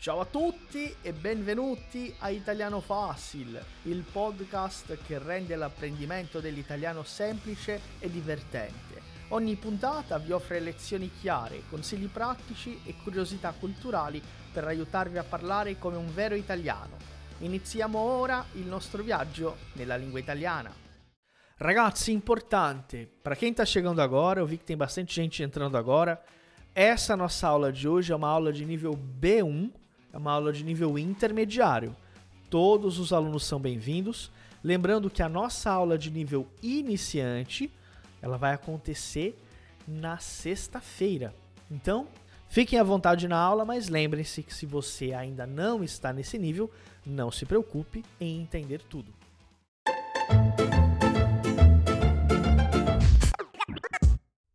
Ciao a tutti e benvenuti a Italiano Facile, il podcast che rende l'apprendimento dell'italiano semplice e divertente. Ogni puntata vi offre lezioni chiare, consigli pratici e curiosità culturali per aiutarvi a parlare come un vero italiano. Iniziamo ora il nostro viaggio nella lingua italiana. Ragazzi, importante, para quem está chegando agora, eu vi que tem bastante gente entrando agora. Essa nossa aula de hoje é uma aula de nível B1 é uma aula de nível intermediário. Todos os alunos são bem-vindos. Lembrando que a nossa aula de nível iniciante, ela vai acontecer na sexta-feira. Então, fiquem à vontade na aula, mas lembrem-se que se você ainda não está nesse nível, não se preocupe em entender tudo.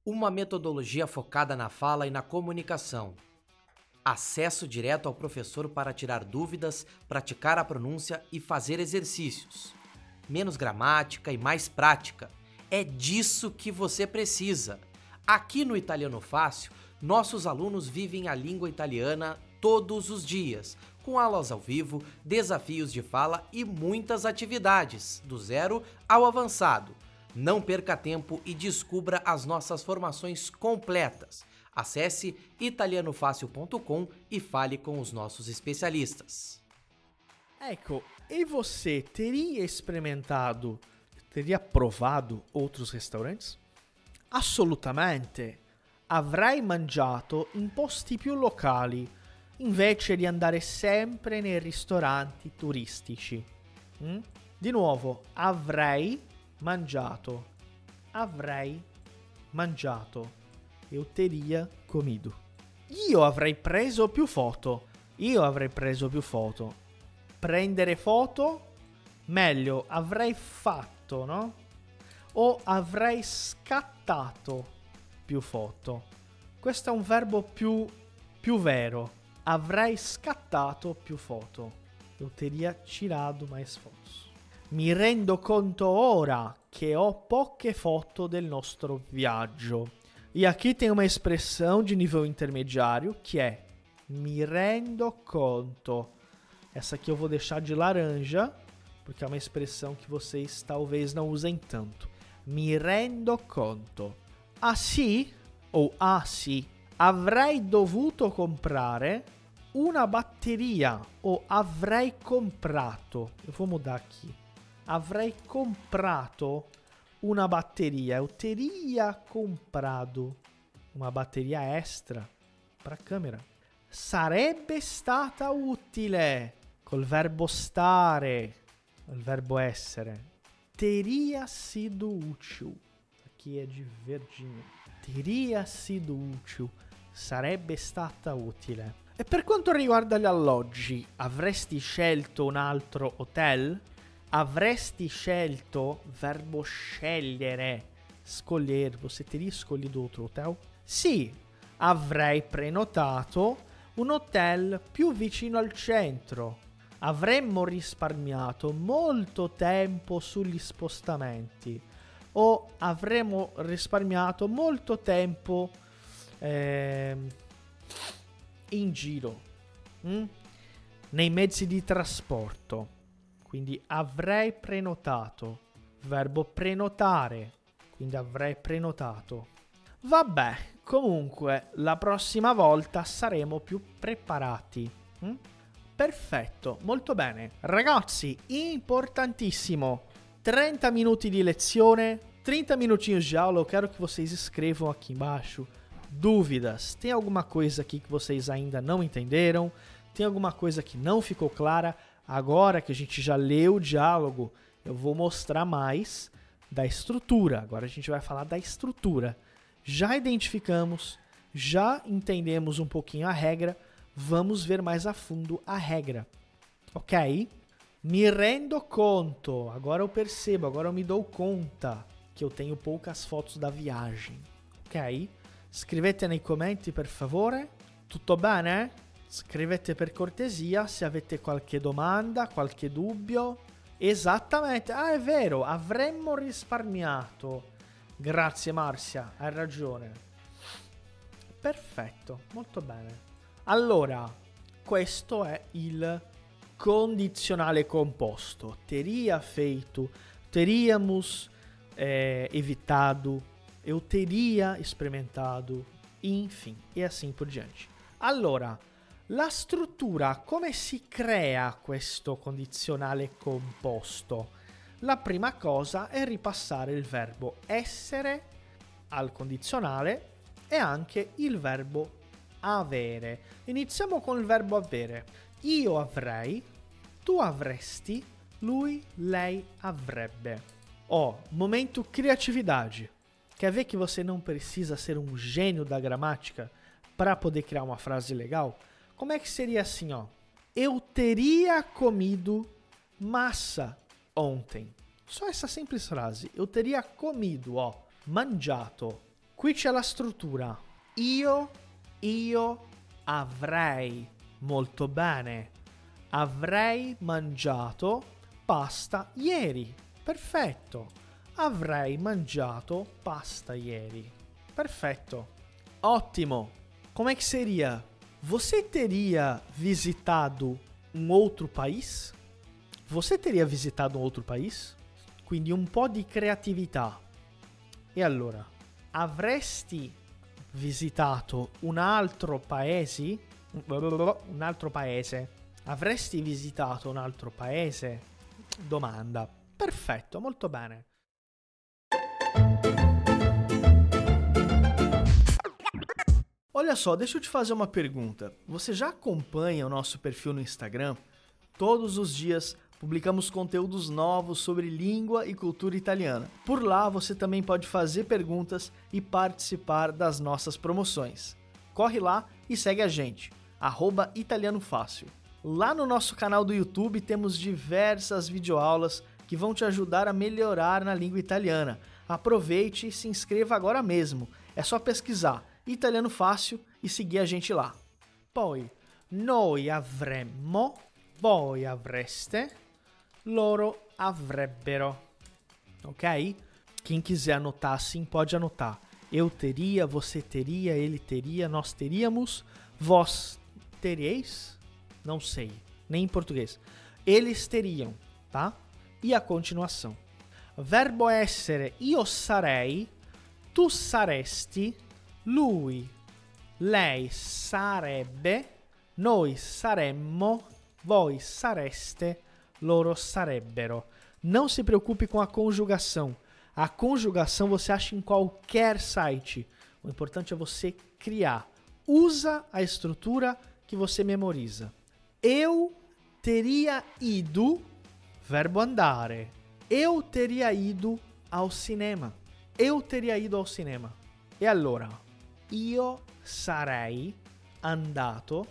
Uma metodologia focada na fala e na comunicação acesso direto ao professor para tirar dúvidas, praticar a pronúncia e fazer exercícios. Menos gramática e mais prática. É disso que você precisa. Aqui no Italiano Fácil, nossos alunos vivem a língua italiana todos os dias, com aulas ao vivo, desafios de fala e muitas atividades, do zero ao avançado. Não perca tempo e descubra as nossas formações completas Acesse italianofácil.com e fale com os nossos especialistas. Ecco, e você teria experimentado, teria provado outros restaurantes? Assolutamente. Avrei mangiato in posti più locali invece di andare sempre nei ristoranti turistici. Mm? Di nuovo, avrei mangiato. Avrei mangiato eu teria comido. Io avrei preso più foto. Io avrei preso più foto. Prendere foto? Meglio, avrei fatto, no? O avrei scattato più foto. Questo è un verbo più, più vero. Avrei scattato più foto. Eu teria tirado mais fotos. Mi rendo conto ora che ho poche foto del nostro viaggio. E aqui tem uma expressão de nível intermediário que é me rendo conto. Essa aqui eu vou deixar de laranja, porque é uma expressão que vocês talvez não usem tanto. Mi rendo conto. Assim, ou assim, avrei dovuto comprare una batteria ou avrei comprato. Eu vou mudar aqui. Avrei comprato una batteria. Eu teria comprado uma bateria extra para a câmera. Sarebbe stata utile col verbo stare, il verbo essere. Teria sido útil. Aqui é de verdinho. Teria sido útil. Sarebbe stata utile. E per quanto riguarda gli alloggi, avresti scelto un altro hotel? Avresti scelto verbo scegliere, escolher, você teria escolhido outro hotel? Sì, avrei prenotato un hotel più vicino al centro. Avremmo risparmiato molto tempo sugli spostamenti o avremmo risparmiato molto tempo eh, in giro mm? nei mezzi di trasporto. Quindi avrei prenotato. Verbo prenotare. Quindi avrei prenotato. Vabbè, comunque la prossima volta saremo più preparati. Mm? Perfetto, molto bene. Ragazzi, importantissimo. 30 minuti de lezione, 30 minutinhos de aula. Eu quero que vocês escrevam aqui embaixo dúvidas. Tem alguma coisa aqui que vocês ainda não entenderam? Tem alguma coisa que não ficou clara? Agora que a gente já leu o diálogo, eu vou mostrar mais da estrutura. Agora a gente vai falar da estrutura. Já identificamos, já entendemos um pouquinho a regra, vamos ver mais a fundo a regra. Ok? Me rendo conto, agora eu percebo, agora eu me dou conta que eu tenho poucas fotos da viagem. Ok? Scrivete nei commenti per favore. Tutto bene? Scrivete per cortesia se avete qualche domanda, qualche dubbio. Esattamente, ah è vero, avremmo risparmiato. Grazie Marcia, hai ragione. Perfetto, molto bene. Allora, questo è il condizionale composto. Teria feito, teríamos é, evitado, eu teria experimentado, enfim, e assim por diante. Allora, la struttura, come si crea questo condizionale composto? La prima cosa è ripassare il verbo essere al condizionale e anche il verbo avere. Iniziamo con il verbo avere. Io avrei, tu avresti, lui, lei avrebbe. Ó, oh, momento criatividade. Quer ver que você não precisa ser um gênio da gramática para poder criar uma frase legal? Como é que seria assim, ó? Eu teria comido massa ontem. Só essa simples frase. Eu teria comido, ó, mangiato. Qui c'è la struttura. Io, io avrei. Molto bene. Avrei mangiato pasta ieri. Perfetto. Avrei mangiato pasta ieri. Perfetto. Ottimo. Como é que seria? Você teria visitado um outro país? Você teria visitado um outro país? Quindi un po' di creatività. E allora, avresti visitato un altro paese? Un altro paese? Avresti visitato un altro paese? Domanda. Perfetto, molto bene. Olha só, deixa eu te fazer uma pergunta. Você já acompanha o nosso perfil no Instagram? Todos os dias publicamos conteúdos novos sobre língua e cultura italiana. Por lá você também pode fazer perguntas e participar das nossas promoções. Corre lá e segue a gente, arroba Italiano Fácil. Lá no nosso canal do YouTube temos diversas videoaulas que vão te ajudar a melhorar na língua italiana. Aproveite e se inscreva agora mesmo. É só pesquisar Italiano Fácil e seguir a gente lá. Poi, noi avremmo, voi avreste, loro avrebbero. Ok? Quem quiser anotar assim pode anotar. Eu teria, você teria, ele teria, nós teríamos, vós teríeis? Não sei, nem em português. Eles teriam, tá? E a continuação. Verbo essere io sarei, tu saresti, lui, lei sarebbe, noi saremmo, voi sareste, loro sarebbero. Não se preocupe com a conjugação. A conjugação você acha em qualquer site. O importante é você criar. Usa a estrutura que você memoriza. Eu teria ido, verbo andare. Eu teria ido ao cinema. Eu teria ido ao cinema. E allora, io sarei andato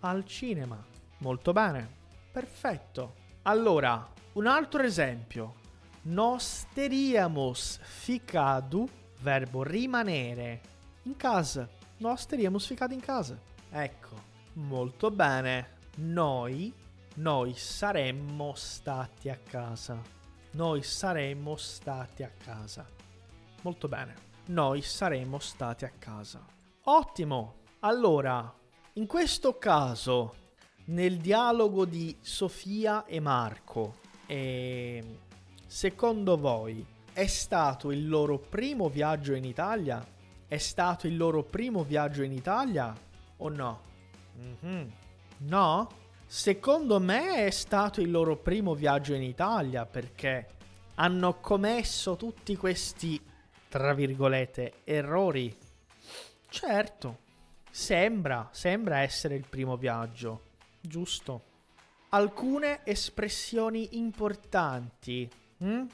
al cinema. Molto bene. Perfetto. Allora, un altro esempio. Nos teríamos ficado, verbo rimanere, in casa. Nós teríamos ficado in casa. Ecco, molto bene. Noi, noi saremmo stati a casa. Noi saremmo stati a casa. Molto bene. Noi saremmo stati a casa. Ottimo. Allora, in questo caso nel dialogo di Sofia e Marco, eh, secondo voi è stato il loro primo viaggio in Italia? È stato il loro primo viaggio in Italia o no? Mm-hmm. No? Secondo me è stato il loro primo viaggio in Italia perché hanno commesso tutti questi, tra virgolette, errori. Certo, sembra, sembra essere il primo viaggio giusto. Alcune espressioni importanti. Hm?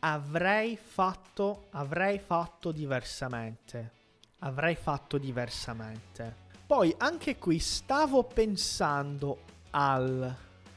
Avrei fatto, avrei fatto diversamente. Avrei fatto diversamente. Poi anche qui stavo pensando al.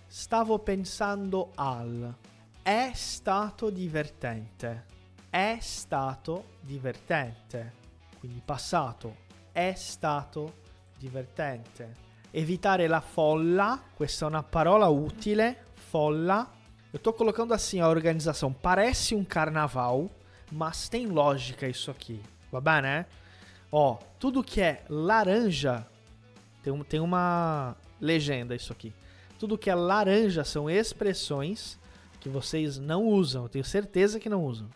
Stavo pensando al. È stato divertente. È stato divertente. Quindi passato. È stato divertente evitare la folla, questa è una parola utile, folla. Eu tô colocando assim a organização, parece um carnaval, mas tem lógica isso aqui, va bene? Ó, tudo que é laranja tem, tem uma legenda isso aqui. Tudo que é laranja são expressões que vocês não usam, eu tenho certeza que não usam.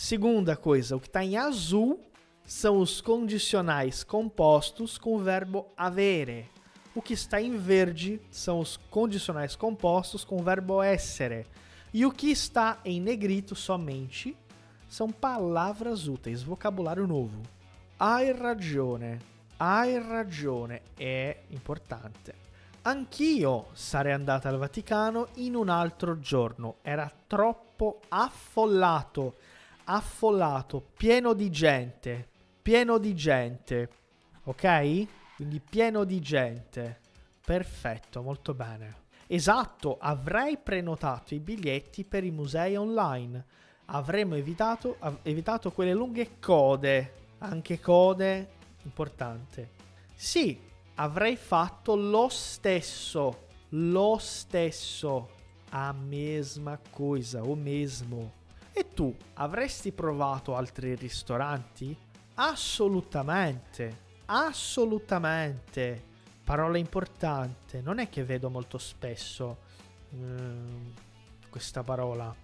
Segunda coisa, o que está em azul são os condicionais compostos com o verbo avere. O que está em verde são os condicionais compostos com o verbo essere. E o que está em negrito somente são palavras úteis, vocabulário novo. Hai ragione. Hai ragione è importante. Anch'io sarei andata al Vaticano in un altro giorno. Era troppo affollato, affollato, pieno di gente, pieno di gente. Ok? Quindi pieno di gente. Perfetto, molto bene. Esatto, avrei prenotato i biglietti per i musei online. Avremmo evitato, evitato quelle lunghe code. Anche code, importante. Sì, avrei fatto lo stesso. Lo stesso. A mesma coisa, o mesmo. Tu avresti provato altri ristoranti? Assolutamente. Assolutamente parola importante, non è che vedo molto spesso ehm, questa parola.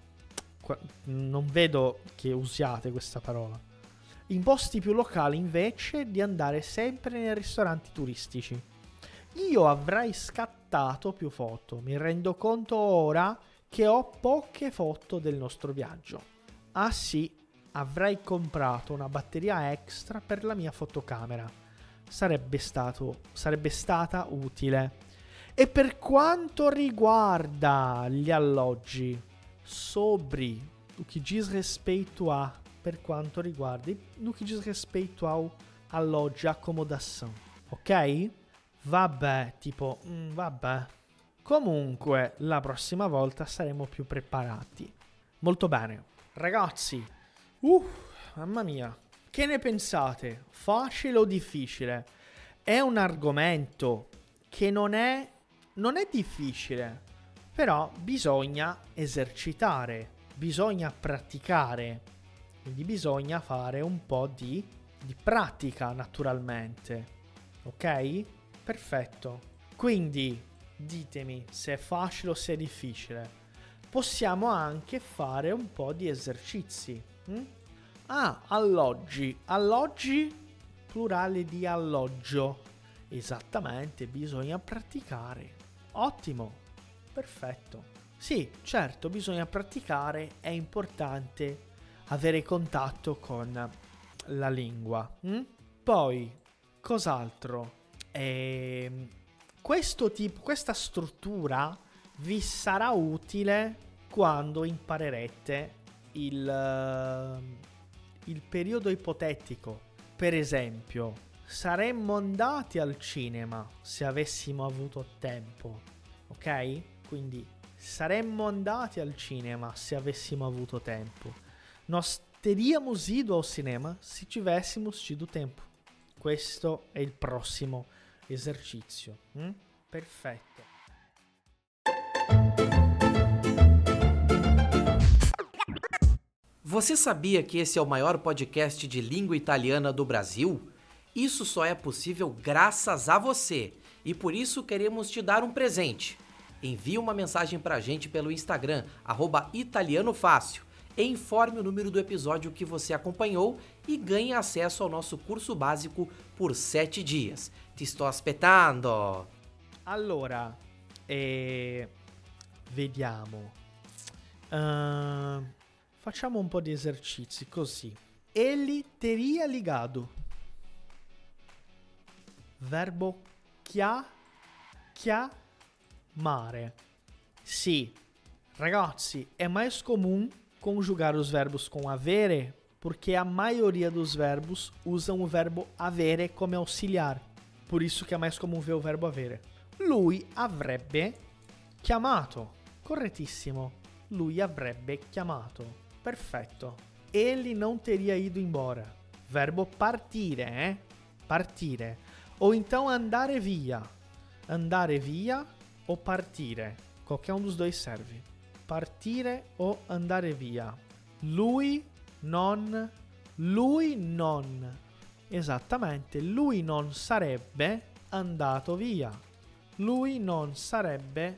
Qua, non vedo che usiate questa parola. In posti più locali invece di andare sempre nei ristoranti turistici. Io avrei scattato più foto, mi rendo conto ora che ho poche foto del nostro viaggio. Ah sì, avrei comprato una batteria extra per la mia fotocamera sarebbe, stato, sarebbe stata utile. E per quanto riguarda gli alloggi, sobre o diz respeito a, per quanto riguarda, no que diz respeito ao alloggi, accomodação, ok? Vabbè, tipo, mm, vabbè. Comunque, la prossima volta saremo più preparati. Molto bene. Ragazzi, uh, mamma mia, che ne pensate? Facile o difficile? È un argomento che non è, non è difficile, però bisogna esercitare, bisogna praticare, quindi bisogna fare un po' di, di pratica naturalmente. Ok? Perfetto. Quindi ditemi se è facile o se è difficile. Possiamo anche fare un po' di esercizi. Hm? Ah, alloggi. Alloggi, plurale di alloggio. Esattamente, bisogna praticare. Ottimo, perfetto. Sì, certo, bisogna praticare, è importante avere contatto con la lingua. Hm? Poi, cos'altro? Eh, questo tipo, questa struttura vi sarà utile quando imparerete il il periodo ipotetico. Per esempio, saremmo andati al cinema se avessimo avuto tempo, ok? Quindi saremmo andati al cinema se avessimo avuto tempo. Nós teríamos ido ao cinema se tivéssemos tido tempo. Questo è il prossimo esercizio. Mm? Perfetto. Você sabia que esse é o maior podcast de língua italiana do Brasil? Isso só é possível graças a você e por isso queremos te dar um presente. Envie uma mensagem pra gente pelo Instagram, italianofácil, e informe o número do episódio que você acompanhou e ganhe acesso ao nosso curso básico por 7 dias. Te estou aspettando! Allora, eh, vediamo. Uh... Facciamo un po' di esercizi così. Ele teria ligado. Verbo chia, chiamare. Sì, ragazzi, é mais comum conjugar os verbos com avere porque a maioria dos verbos usam o verbo avere come auxiliar. Por isso que é mais comum ver o verbo avere. Lui avrebbe chiamato. Correttissimo. Lui avrebbe chiamato. Perfetto. Ele não teria ido embora. Verbo partire, eh? Partire. Ou então andare via. Andare via ou partire. Qualquer um dos dois serve. Partire ou andare via. Lui non. Lui non. Esattamente, lui non sarebbe andato via. Lui non sarebbe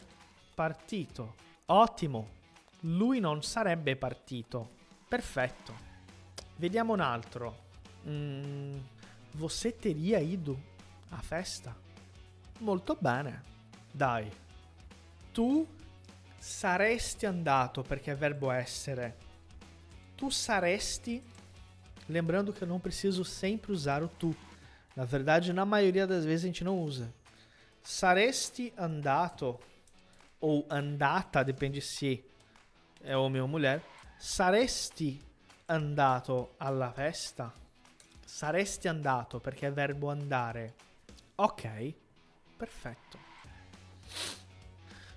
partito. Ottimo. Lui non sarebbe partito. Perfetto. Vediamo un altro. Mm, você teria ido à festa? Molto bene. Dai. Tu saresti andato, perché è verbo essere. Tu saresti. Lembrando que eu não preciso sempre usar o tu. Na verdade, na maioria das vezes a gente não usa. Saresti andato ou andata, depende se é homem ou mulher. Saresti andato alla festa? Saresti andato perché è verbo andare. Ok, perfetto.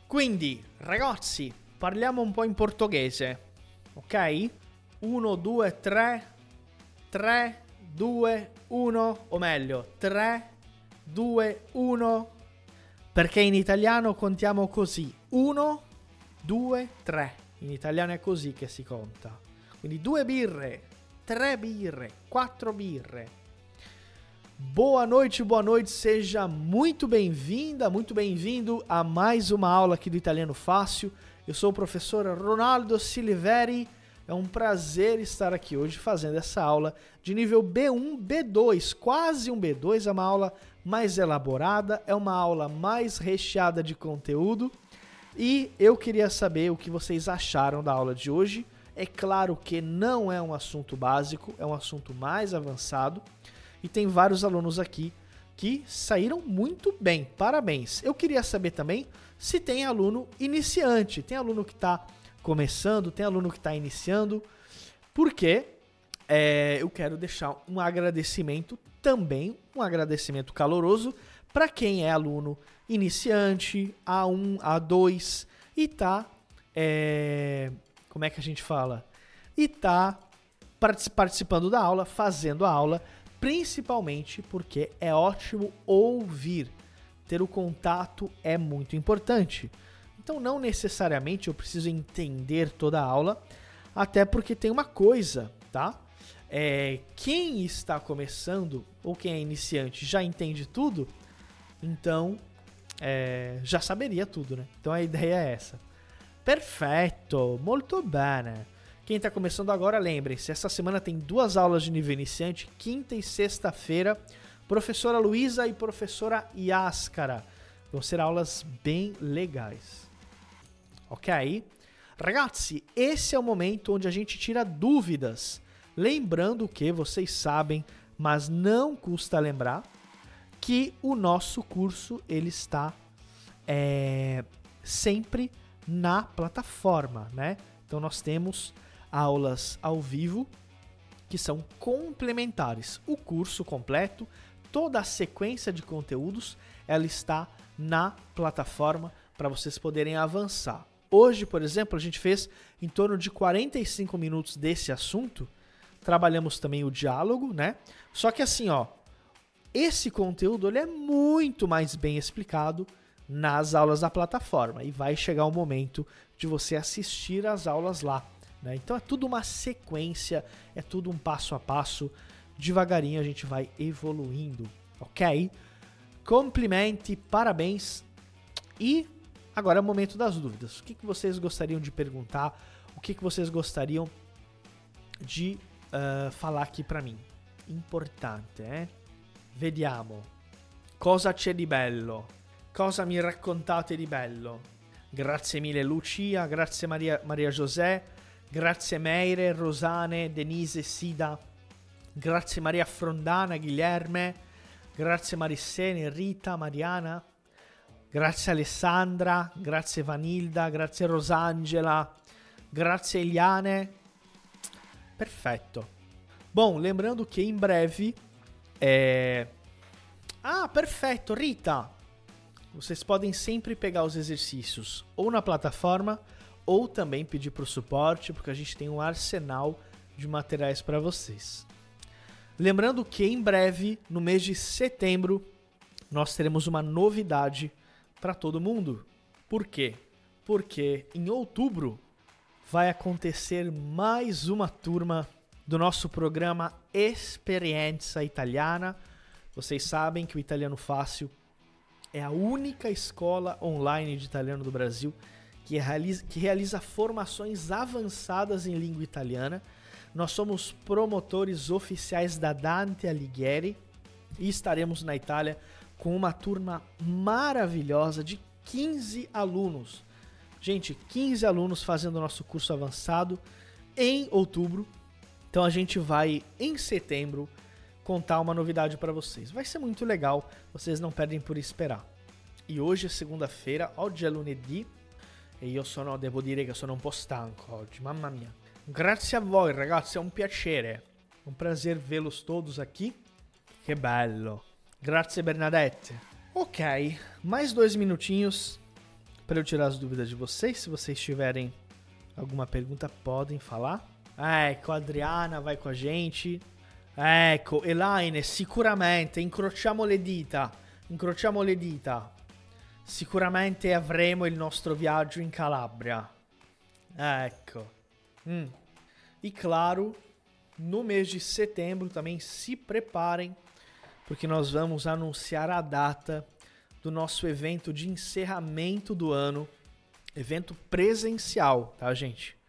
Quindi, ragazzi, parliamo un po' in portoghese. Ok? 1, 2, 3, 3, 2, 1, o meglio, 3, 2, 1. Perché in italiano contiamo così. 1, 2, 3. In italiano è così che si conta. Quindi due birre, tre birre, quattro birre. Boa noite, boa noite, seja muito bem-vinda, muito bem-vindo a mais uma aula aqui do Italiano Fácil. Eu sou o professor Ronaldo Siliveri. É um prazer estar aqui hoje fazendo essa aula de nível B1, B2, quase um B2, é uma aula mais elaborada, é uma aula mais recheada de conteúdo. E eu queria saber o que vocês acharam da aula de hoje. É claro que não é um assunto básico, é um assunto mais avançado. E tem vários alunos aqui que saíram muito bem. Parabéns. Eu queria saber também se tem aluno iniciante, tem aluno que está começando, tem aluno que está iniciando, porque é, eu quero deixar um agradecimento também, um agradecimento caloroso para quem é aluno iniciante, A1, A2 e tá, é, como é que a gente fala? E tá participando da aula, fazendo a aula, principalmente porque é ótimo ouvir. Ter o contato é muito importante. Então, não necessariamente eu preciso entender toda a aula, até porque tem uma coisa, tá? É, quem está começando ou quem é iniciante já entende tudo, então é, já saberia tudo, né? Então a ideia é essa. Perfeito, molto bene. Quem está começando agora, lembrem-se, essa semana tem duas aulas de nível iniciante, quinta e sexta-feira, professora Luísa e professora Yáscara. Vão ser aulas bem legais. Ok? Ragazzi, esse é o momento onde a gente tira dúvidas. Lembrando que vocês sabem, mas não custa lembrar, que o nosso curso ele está é, sempre na plataforma, né? Então nós temos aulas ao vivo que são complementares. O curso completo, toda a sequência de conteúdos, ela está na plataforma para vocês poderem avançar. Hoje, por exemplo, a gente fez em torno de 45 minutos desse assunto. Trabalhamos também o diálogo, né? Só que assim, ó, esse conteúdo ele é muito mais bem explicado nas aulas da plataforma e vai chegar o momento de você assistir às aulas lá. Né? Então é tudo uma sequência, é tudo um passo a passo. Devagarinho a gente vai evoluindo, ok? Complimente, parabéns. E agora é o momento das dúvidas. O que, que vocês gostariam de perguntar? O que, que vocês gostariam de uh, falar aqui para mim? Importante, eh? Vediamo. Cosa c'è di bello? Cosa mi raccontate di bello? Grazie mille Lucia, grazie Maria, Maria José, grazie Meire, Rosane, Denise, Sida, grazie Maria Frondana, Guilherme, grazie Marissene, Rita, Mariana, grazie Alessandra, grazie Vanilda, grazie Rosangela, grazie Eliane. Perfetto. Bom, lembrando que em breve É... Ah, perfeito, Rita! Vocês podem sempre pegar os exercícios ou na plataforma ou também pedir para o suporte, porque a gente tem um arsenal de materiais para vocês. Lembrando que em breve, no mês de setembro, nós teremos uma novidade para todo mundo. Por quê? Porque em outubro vai acontecer mais uma turma do nosso programa Experiência Italiana. Vocês sabem que o Italiano Fácil é a única escola online de italiano do Brasil que realiza, que realiza formações avançadas em língua italiana. Nós somos promotores oficiais da Dante Alighieri e estaremos na Itália com uma turma maravilhosa de 15 alunos. Gente, 15 alunos fazendo nosso curso avançado em outubro. Então a gente vai em setembro contar uma novidade para vocês. Vai ser muito legal, vocês não perdem por esperar. E hoje é segunda-feira, oggi è lunedì e io sono, devo dire che sono un po' stanco oggi, mamma mia. Grazie a voi ragazzi, è un piacere, un prazer vê-los todos aqui. Que bello. Grazie Bernadette. Ok, mais dois minutinhos para eu tirar as dúvidas de vocês. Se vocês tiverem alguma pergunta, podem falar. Ecco, Adriana vai com a gente. Ecco, Elaine, sicuramente incrociamo le dita. Incrociamo le dita. Sicuramente avremo il nostro viaggio in Calabria. Ecco. Hum. E claro, no mês de setembro também se preparem, porque nós vamos anunciar a data do nosso evento de encerramento do ano. Evento presencial, tá, gente?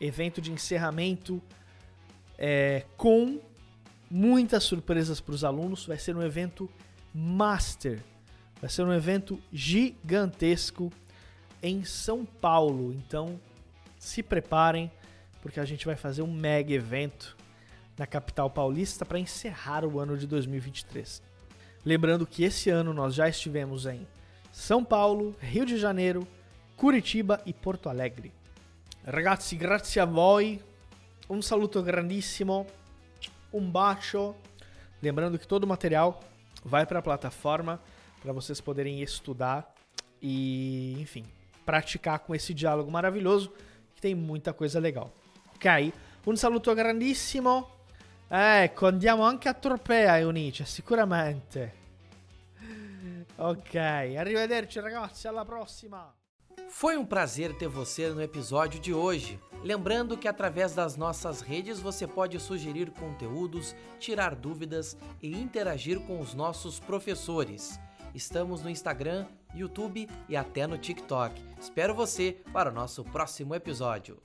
Evento de encerramento é, com muitas surpresas para os alunos. Vai ser um evento master Vai ser um evento gigantesco em São Paulo. Então, se preparem, porque a gente vai fazer um mega evento na capital paulista para encerrar o ano de 2023. Lembrando que esse ano nós já estivemos em São Paulo, Rio de Janeiro, Curitiba e Porto Alegre. Ragazzi, grazie a voi. Um saluto grandissimo. Um bacio. Lembrando que todo o material vai para a plataforma para vocês poderem estudar e, enfim, praticar com esse diálogo maravilhoso que tem muita coisa legal. Ok? Un saluto grandissimo. Ecco, andiamo anche a Tropea, Eunice, sicuramente. Ok, arrivederci ragazzi, alla prossima. Foi um prazer ter você no episódio de hoje. Lembrando que através das nossas redes você pode sugerir conteúdos, tirar dúvidas e interagir com os nossos professores. Estamos no Instagram, YouTube e até no TikTok. Espero você para o nosso próximo episódio.